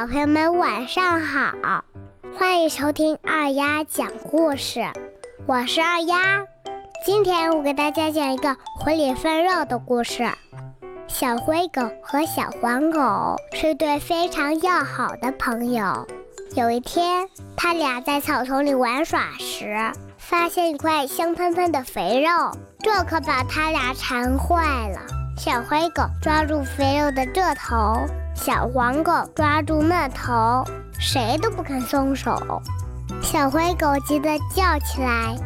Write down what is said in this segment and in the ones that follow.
小朋友们晚上好，欢迎收听二丫讲故事，我是二丫。今天我给大家讲一个狐狸分肉的故事。小灰狗和小黄狗是对非常要好的朋友。有一天，他俩在草丛里玩耍时，发现一块香喷喷的肥肉，这可把他俩馋坏了。小灰狗抓住肥肉的这头。小黄狗抓住那头，谁都不肯松手。小灰狗急得叫起来：“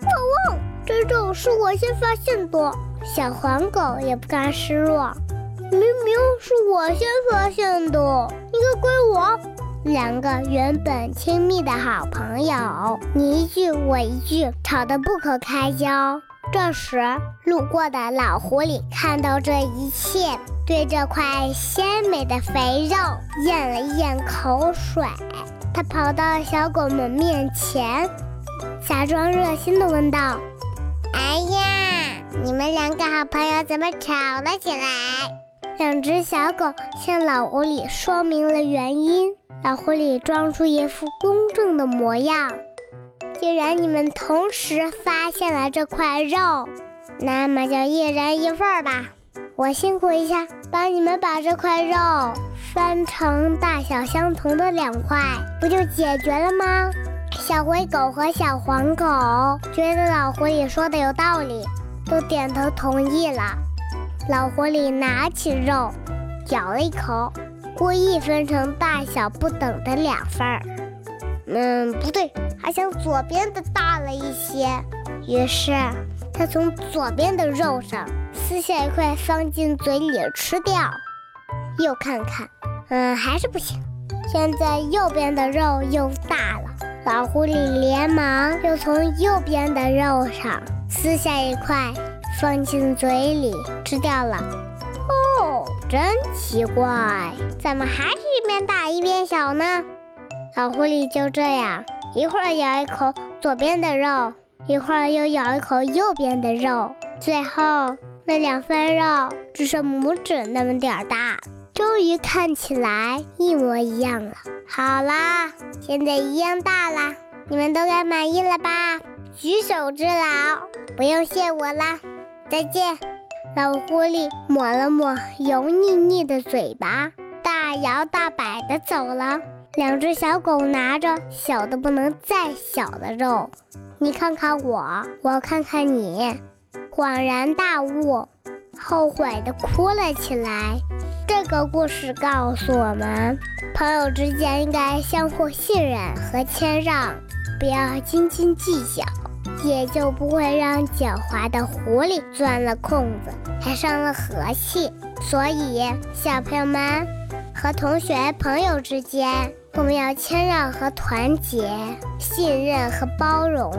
汪汪！这肉是我先发现的。”小黄狗也不甘示弱：“明明是我先发现的，应该归我。”两个原本亲密的好朋友，你一句我一句，吵得不可开交。这时，路过的老狐狸看到这一切。对这块鲜美的肥肉咽了咽口水，他跑到小狗们面前，假装热心地问道：“哎呀，你们两个好朋友怎么吵了起来？”两只小狗向老狐狸说明了原因。老狐狸装出一副公正的模样：“既然你们同时发现了这块肉，那么就一人一份吧。”我辛苦一下，帮你们把这块肉分成大小相同的两块，不就解决了吗？小灰狗和小黄狗觉得老狐狸说的有道理，都点头同意了。老狐狸拿起肉，咬了一口，故意分成大小不等的两份儿。嗯，不对，好像左边的大了一些。于是他从左边的肉上。撕下一块放进嘴里吃掉，又看看，嗯，还是不行。现在右边的肉又大了，老狐狸连忙又从右边的肉上撕下一块放进嘴里吃掉了。哦，真奇怪，怎么还是一边大一边小呢？老狐狸就这样一会儿咬一口左边的肉，一会儿又咬一口右边的肉，最后。那两份肉只剩拇指那么点儿大，终于看起来一模一样了。好啦，现在一样大了，你们都该满意了吧？举手之劳，不用谢我啦。再见。老狐狸抹了抹油腻腻的嘴巴，大摇大摆地走了。两只小狗拿着小的不能再小的肉，你看看我，我看看你。恍然大悟，后悔的哭了起来。这个故事告诉我们，朋友之间应该相互信任和谦让，不要斤斤计较，也就不会让狡猾的狐狸钻了空子，还伤了和气。所以，小朋友们和同学、朋友之间，我们要谦让和团结，信任和包容。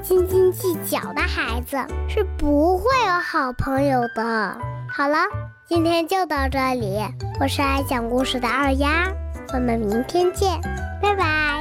斤斤计较的孩子是不会有好朋友的。好了，今天就到这里。我是爱讲故事的二丫，我们明天见，拜拜。